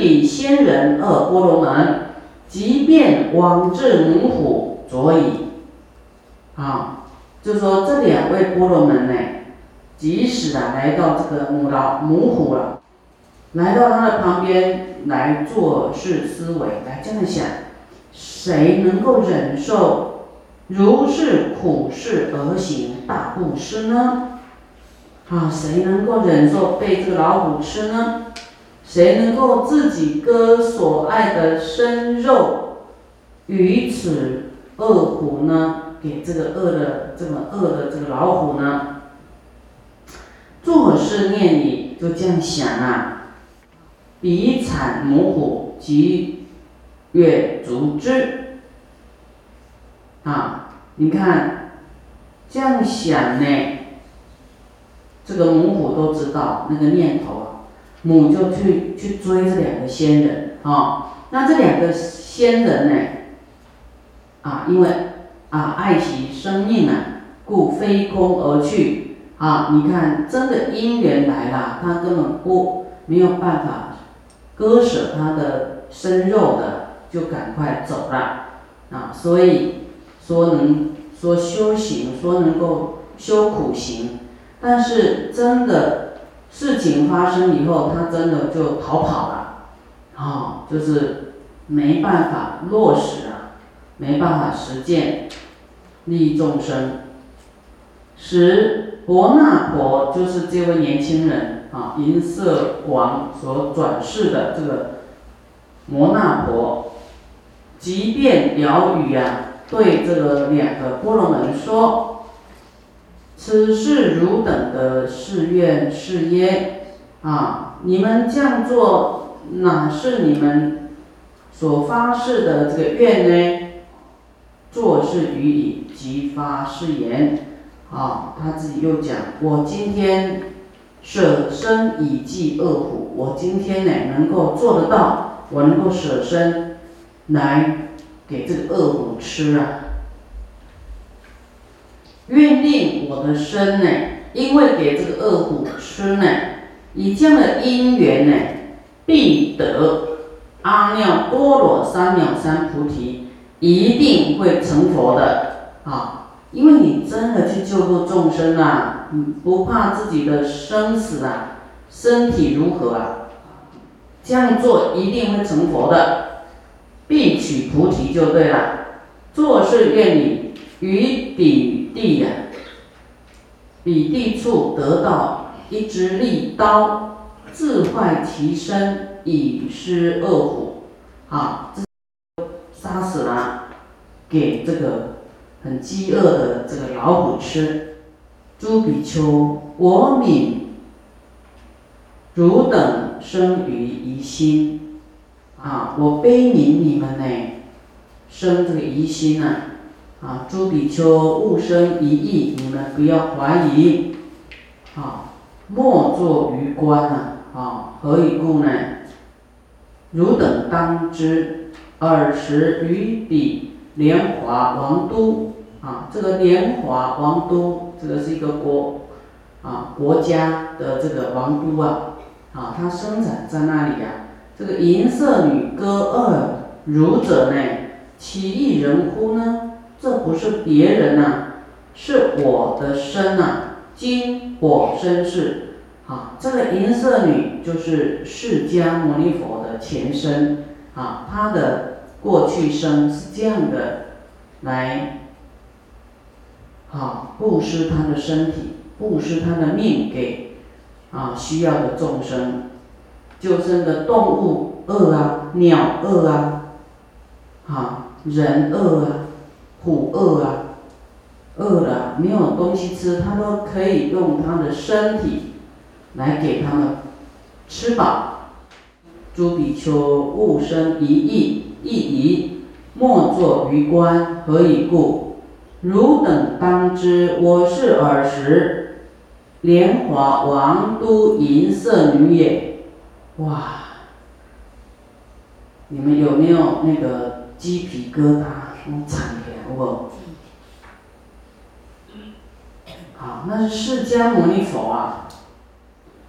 以仙人二波罗门，即便往至母虎着矣。啊，就说这两位波罗门呢，即使啊来到这个母老母虎了，来到他的旁边来做事思维，来这样想，谁能够忍受如是苦事而行大布施呢？啊，谁能够忍受被这个老虎吃呢？谁能够自己割所爱的生肉，于此恶虎呢？给这个恶的这么恶的这个老虎呢？作是念你就这样想啊，彼惨母虎即月足之啊！你看这样想呢，这个母虎都知道那个念头啊。母就去去追这两个仙人啊，那这两个仙人呢，啊，因为啊爱惜生命啊，故飞空而去啊。你看，真的姻缘来了，他根本不没有办法割舍他的生肉的，就赶快走了啊。所以说能说修行，说能够修苦行，但是真的。事情发生以后，他真的就逃跑了，啊，就是没办法落实啊，没办法实践利益众生。十伯那婆就是这位年轻人啊，银色王所转世的这个摩那婆，即便鸟语啊，对这个两个波罗门说。此是汝等的誓愿是耶？啊，你们这样做，哪是你们所发誓的这个愿呢？做事于以即发誓言。啊，他自己又讲：我今天舍身以济恶虎，我今天呢能够做得到，我能够舍身来给这个恶虎吃啊。愿令我的身呢，因为给这个恶虎吃呢，以这样的因缘呢，必得阿耨多罗三藐三菩提，一定会成佛的啊！因为你真的去救度众生啊，你不怕自己的生死啊，身体如何啊？这样做一定会成佛的，必取菩提就对了。做事愿你与彼。地呀，彼地处得到一支利刀，自坏其身，以施恶虎，啊，杀死了，给这个很饥饿的这个老虎吃。诸比丘，我悯汝等生于疑心，啊，我悲悯你们呢，生这个疑心啊。啊，诸比丘勿生疑义，你们不要怀疑。啊，莫作愚观呐！啊，何以故呢？汝等当知，尔时于彼莲华王都啊，这个莲华王都，这个是一个国啊，国家的这个王都啊，啊，它生产在那里呀。这个银色女歌二汝者呢，其一人乎呢？这不是别人呐，是我的身呐，今我身世。啊，这个银色女就是释迦牟尼佛的前身啊，她的过去生是这样的，来，啊，布施她的身体，布施她的命给啊需要的众生，就生的动物饿啊，鸟饿啊，啊，人饿啊。虎饿啊，饿了没有东西吃，他都可以用他的身体来给他们吃饱。诸比丘勿生疑义，亦疑，莫作愚观。何以故？汝等当知，我是尔时莲华王都银色女也。哇！你们有没有那个鸡皮疙瘩？我惨的。我，好，那是释迦牟尼佛啊，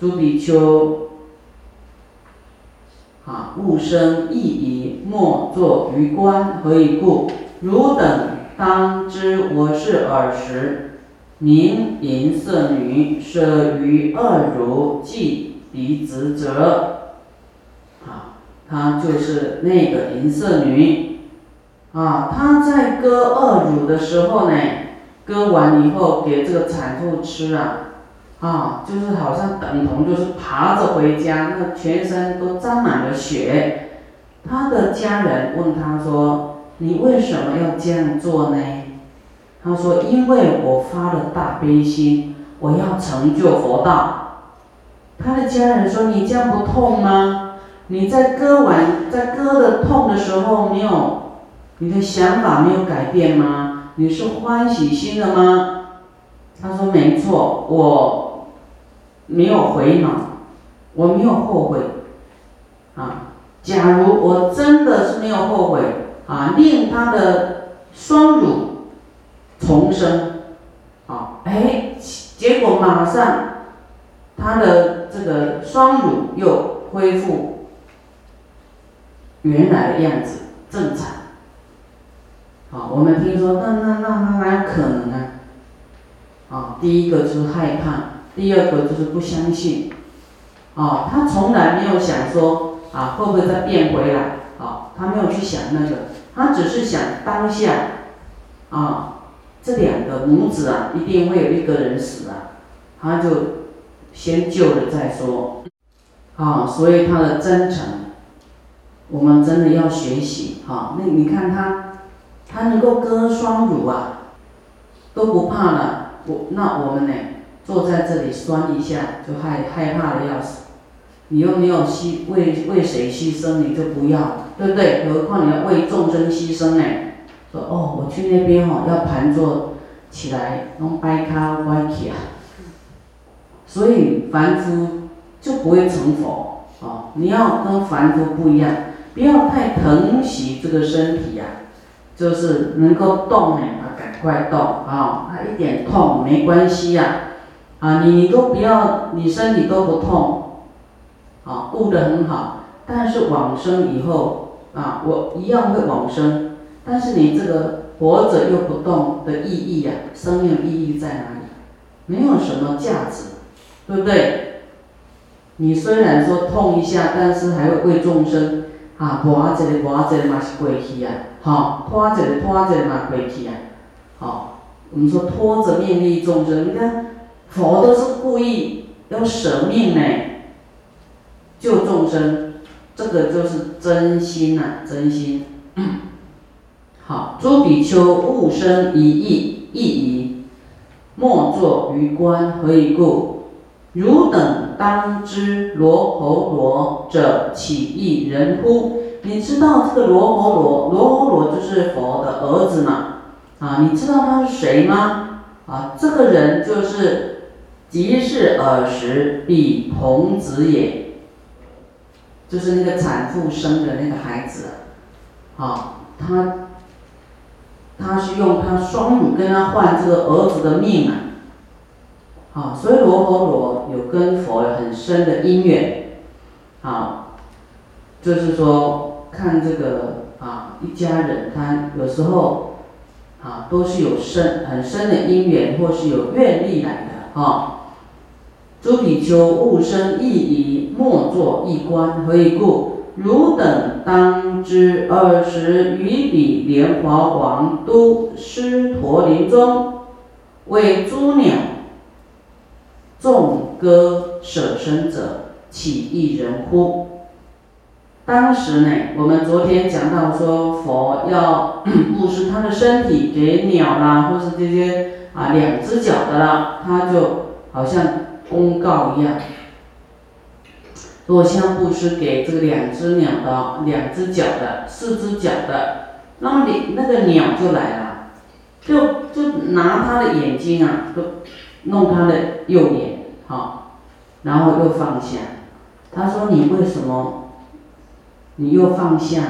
诸比丘，啊，物生异仪，莫作于观，何以故？汝等当知，我是尔时，名银色女，舍于二如，即离子者。啊，她就是那个银色女。啊，她在割二乳的时候呢，割完以后给这个产妇吃啊。啊，就是好像等同就是爬着回家，那全身都沾满了血。他的家人问他说：“你为什么要这样做呢？”他说：“因为我发了大悲心，我要成就佛道。”他的家人说：“你这样不痛吗？你在割完，在割的痛的时候，没有你的想法没有改变吗？你是欢喜心的吗？”他说：“没错，我。”没有回脑，我没有后悔，啊，假如我真的是没有后悔，啊，令他的双乳重生，啊，哎，结果马上他的这个双乳又恢复原来的样子，正常，啊，我们听说那那那那哪有可能啊？啊，第一个就是害怕。第二个就是不相信，啊，他从来没有想说啊会不会再变回来，啊，他没有去想那个，他只是想当下，啊，这两个母子啊一定会有一个人死啊，他就先救了再说，啊，所以他的真诚，我们真的要学习，哈，那你看他，他能够割双乳啊，都不怕了，我那我们呢？坐在这里酸一下就害害怕的要死，你又没有牺为为谁牺牲你就不要，对不对？何况你要为众生牺牲呢？说哦，我去那边哦要盘坐起来弄掰卡歪起啊，所以凡夫就不会成佛哦。你要跟凡夫不一样，不要太疼惜这个身体呀，就是能够动呢啊赶快动啊，他一点痛没关系呀。啊，你都不要，你身体都不痛，啊，顾得很好。但是往生以后，啊，我一样会往生。但是你这个活着又不动的意义呀，生命意义在哪里？没有什么价值，对不对？你虽然说痛一下，但是还会为众生，啊，活着的活着的嘛是过去啊，好，拖着的拖着的嘛过去啊，好，我们说拖着命利众生，你看。佛都是故意要舍命呢，救众生，这个就是真心呐，真心。好，诸比丘勿生一意，意疑，莫作于观，何以故？汝等当知罗侯罗者起异人乎？你知道这个罗侯罗，罗侯罗就是佛的儿子嘛？啊，你知道他是谁吗？啊，这个人就是。即是尔时彼童子也，就是那个产妇生的那个孩子，好，他他是用他双乳跟他换这个儿子的命啊，啊，所以罗婆罗有跟佛有很深的因缘，啊，就是说看这个啊一家人，他有时候啊都是有深很深的因缘，或是有愿力来的啊。诸比丘勿生异疑，莫作异观。何以故？汝等当知，尔时于彼莲华王都狮驼林中，为诸鸟众歌舍身者，岂一人乎？当时呢，我们昨天讲到说，佛要 布施他的身体给鸟啦，或是这些啊两只脚的啦，他就好像。公告一样，如果像布施给这个两只鸟的、两只脚的、四只脚的，那么你那个鸟就来了，就就拿它的眼睛啊，就弄他的右眼，好，然后又放下。他说：“你为什么你又放下？”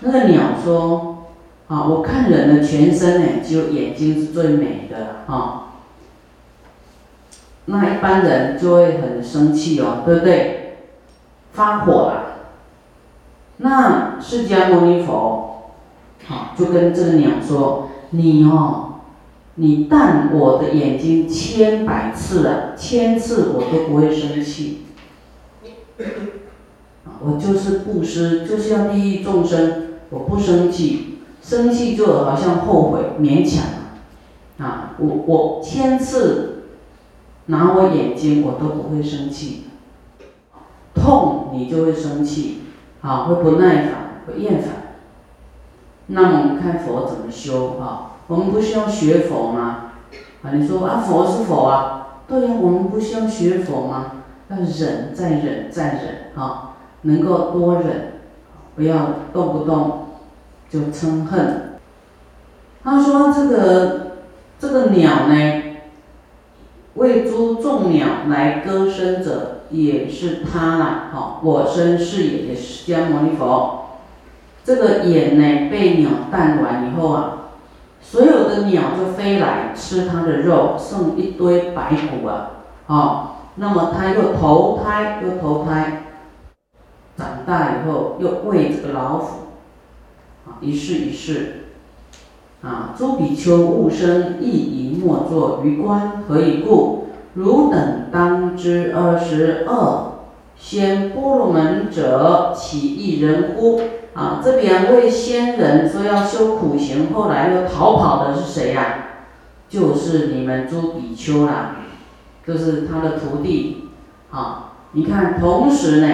那个鸟说：“啊，我看人的全身呢，只有眼睛是最美的，哈。”那一般人就会很生气哦，对不对？发火了，那释迦牟尼佛，好，就跟这个鸟说：“你哦，你淡我的眼睛千百次啊，千次我都不会生气。我就是布施，就是要利益众生，我不生气，生气就好像后悔，勉强啊，我我千次拿我眼睛，我都不会生气。痛你就会生气。”啊，会不耐烦，会厌烦。那么我们看佛怎么修啊？我们不需要学佛吗？啊，你说啊，佛是佛啊，对呀，我们不需要学佛吗？要忍，再忍，再忍，哈，能够多忍，不要动不动就嗔恨。他说这个这个鸟呢，为诸众鸟来歌声者。也是他啦，好，我生是也，也是释迦牟尼佛。这个眼呢被鸟弹完以后啊，所有的鸟就飞来吃它的肉，剩一堆白骨啊，好，那么他又投胎，又投胎，长大以后又喂这个老虎，啊，一世一世，啊，诸比丘勿生亦宜莫作于观，何以故？汝等当知二十二先波罗门者，岂一人乎？啊，这两位仙人说要修苦行，后来又逃跑的是谁呀？就是你们朱比丘啦，就是他的徒弟。啊，你看，同时呢，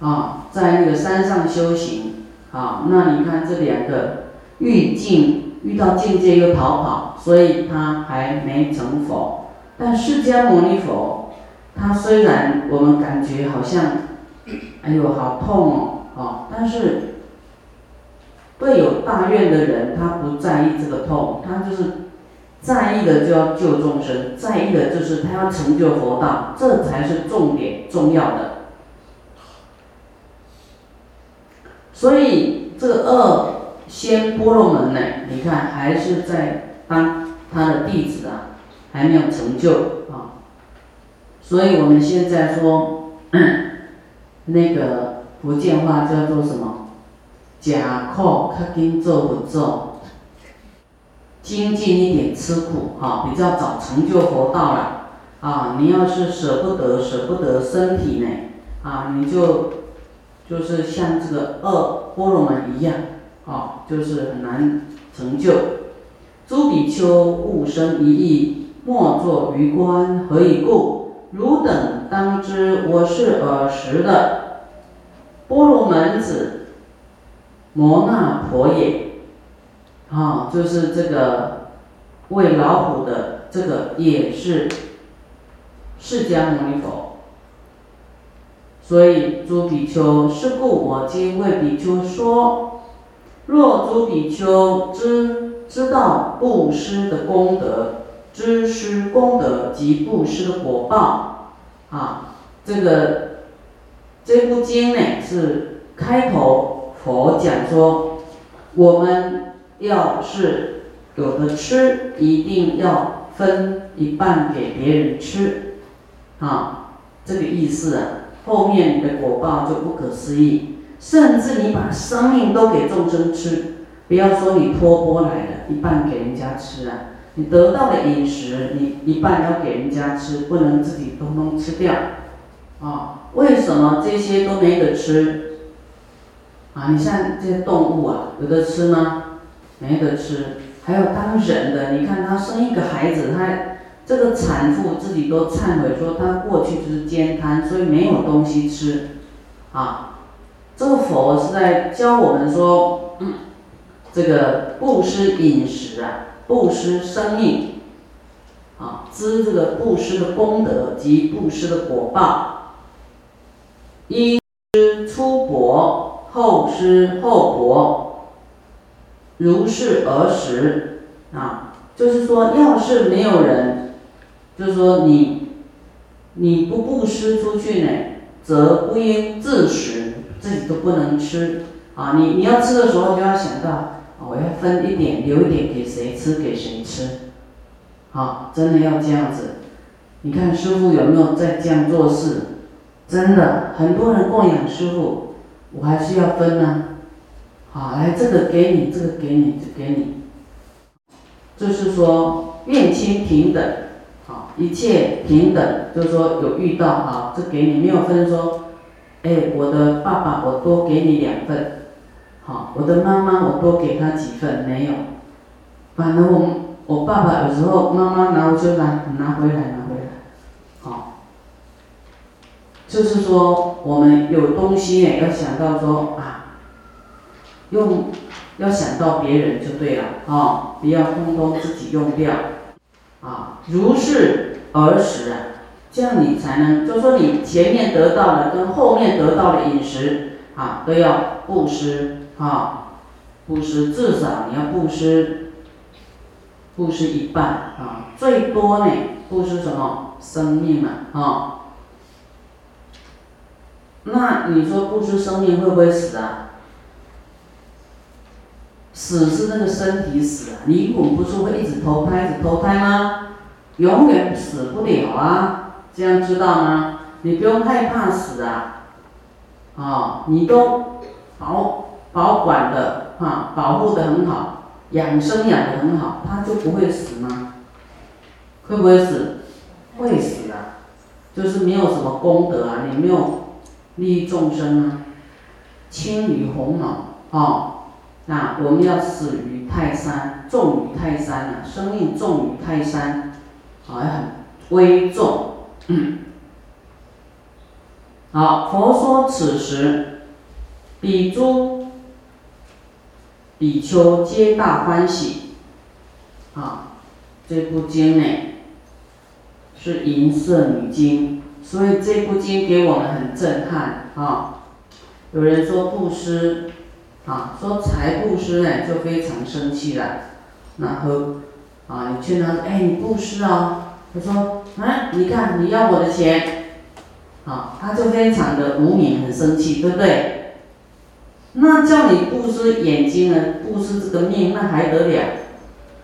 啊，在那个山上修行，啊，那你看这两个遇境。遇到境界又逃跑，所以他还没成佛。但释迦牟尼佛，他虽然我们感觉好像，哎呦好痛哦，哦，但是对有大愿的人，他不在意这个痛，他就是在意的就要救众生，在意的就是他要成就佛道，这才是重点重要的。所以这个二仙波罗门呢？你看还是在当他的弟子啊，还没有成就啊。所以我们现在说 那个福建话叫做什么？假苦较紧做不做，精进一点吃苦哈，比较早成就佛道了啊。你要是舍不得舍不得身体呢啊，你就就是像这个二波罗门一样。啊，就是很难成就。诸比丘勿生一意，莫作于观。何以故？汝等当知，我是尔时的波罗门子摩那婆也。啊，就是这个喂老虎的这个也是释迦牟尼佛。所以诸比丘，是故我今为比丘说。若诸比丘知知道布施的功德，知施功德及布施的果报，啊，这个这部经呢是开头佛讲说，我们要是有的吃，一定要分一半给别人吃，啊，这个意思啊，后面你的果报就不可思议。甚至你把生命都给众生吃，不要说你托钵来的，一半给人家吃啊！你得到的饮食，你一半要给人家吃，不能自己通通吃掉，啊？为什么这些都没得吃？啊，你像这些动物啊，有的吃吗？没得吃。还有当人的，你看他生一个孩子，他这个产妇自己都忏悔说，他过去就是煎贪，所以没有东西吃，啊。这个佛是在教我们说，这个布施饮食啊，布施生命，啊，知这个布施的功德及布施的果报。一施初薄，后施后薄，如是而食啊，就是说，要是没有人，就是说你你不布施出去呢，则不应自食。自己都不能吃啊！你你要吃的时候就要想到，我要分一点，留一点给谁吃，给谁吃，好，真的要这样子。你看师傅有没有在这样做事？真的，很多人供养师傅，我还是要分呢。好，来这个给你，这个给你，就给你。就是说，愿亲平等，好，一切平等，就是说有遇到哈，这给你没有分说，哎，我的爸爸我多给你两份，好，我的妈妈我多给他几份，没有。反正我我爸爸有时候妈妈拿我就拿拿回来拿回来，好，就是说我们有东西也要想到说啊，用。要想到别人就对了啊，不要通通自己用掉，啊，如是而食啊，这样你才能，就说你前面得到的跟后面得到的饮食啊，都要布施啊，布施至少你要布施，布施一半啊，最多呢布施什么生命嘛啊，那你说布施生命会不会死啊？死是那个身体死啊，灵魂不是会一直投胎，一直投胎吗？永远死不了啊，这样知道吗？你不用害怕死啊，啊，你都保保管的哈，保护的很好，养生养的很好，他就不会死吗？会不会死？会死啊，就是没有什么功德啊，你没有利益众生啊，轻于鸿毛啊。那我们要死于泰山，重于泰山啊！生命重于泰山，好，很危重。好，佛说此时，比诸比丘皆大欢喜。啊，这部经呢是银色女经，所以这部经给我们很震撼啊。有人说布施。啊，说财布施呢，就非常生气了。然后啊，你劝他说，哎，你布施哦。他说，哎，你看你要我的钱，啊，他就非常的无名，很生气，对不对？那叫你布施眼睛呢，布施这个命，那还得了？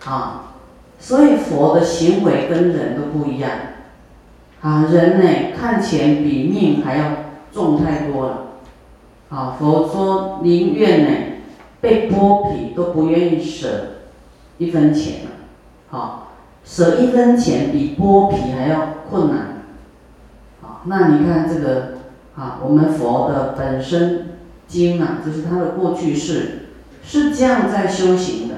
啊，所以佛的行为跟人都不一样。啊，人呢看钱比命还要重太多了。啊，佛说宁愿呢被剥皮都不愿意舍一分钱了。好，舍一分钱比剥皮还要困难。好，那你看这个啊，我们佛的本身经啊，就是他的过去式，是这样在修行的，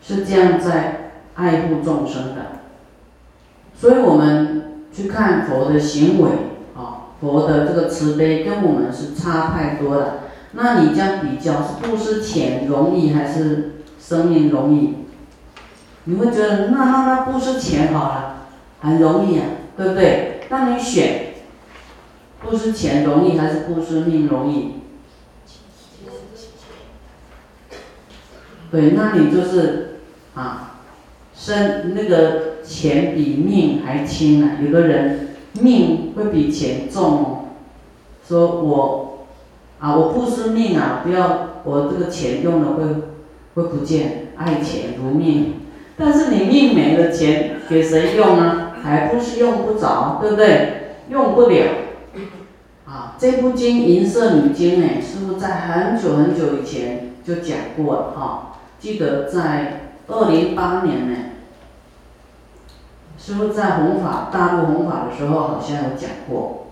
是这样在爱护众生的。所以我们去看佛的行为啊。佛的这个慈悲跟我们是差太多了，那你这样比较是布施钱容易还是生命容易？你会觉得那那那布施钱好了，很容易啊，对不对？那你选布施钱容易还是布施命容易？对，那你就是啊，生那个钱比命还轻啊，有的人。命会比钱重哦，说我啊，我不是命啊，不要我这个钱用了会会不见，爱钱如命。但是你命没了，钱给谁用呢？还不是用不着，对不对？用不了。啊，这部经《银色女经》呢，师傅在很久很久以前就讲过了哈，记得在二零八年呢。师傅在弘法大陆弘法的时候，好像有讲过，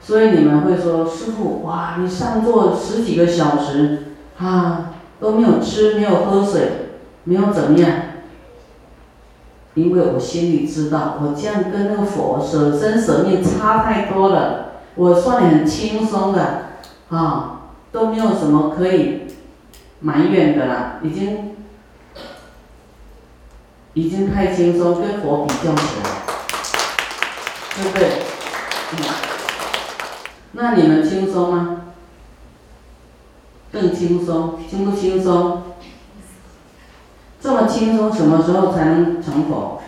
所以你们会说师傅哇，你上座十几个小时啊，都没有吃，没有喝水，没有怎么样？因为我心里知道，我这样跟那个佛舍身舍命差太多了，我算的很轻松的啊，都没有什么可以埋怨的了，已经。已经太轻松，跟佛比较起来，对不对？那你们轻松吗？更轻松，轻不轻松？这么轻松，什么时候才能成佛？